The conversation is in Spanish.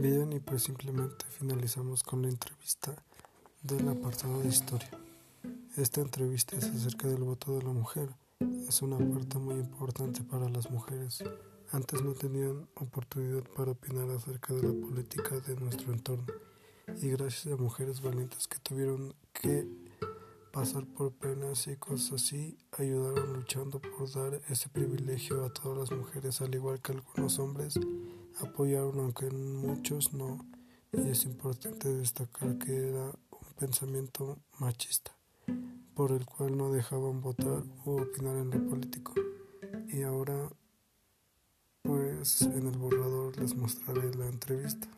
Y pues simplemente finalizamos con la entrevista del apartado de historia. Esta entrevista es acerca del voto de la mujer. Es una parte muy importante para las mujeres. Antes no tenían oportunidad para opinar acerca de la política de nuestro entorno. Y gracias a mujeres valientes que tuvieron que pasar por penas y cosas así, ayudaron luchando por dar ese privilegio a todas las mujeres, al igual que algunos hombres apoyaron, aunque muchos no. Y es importante destacar que era un pensamiento machista, por el cual no dejaban votar o opinar en lo político. Y ahora, pues en el borrador les mostraré la entrevista.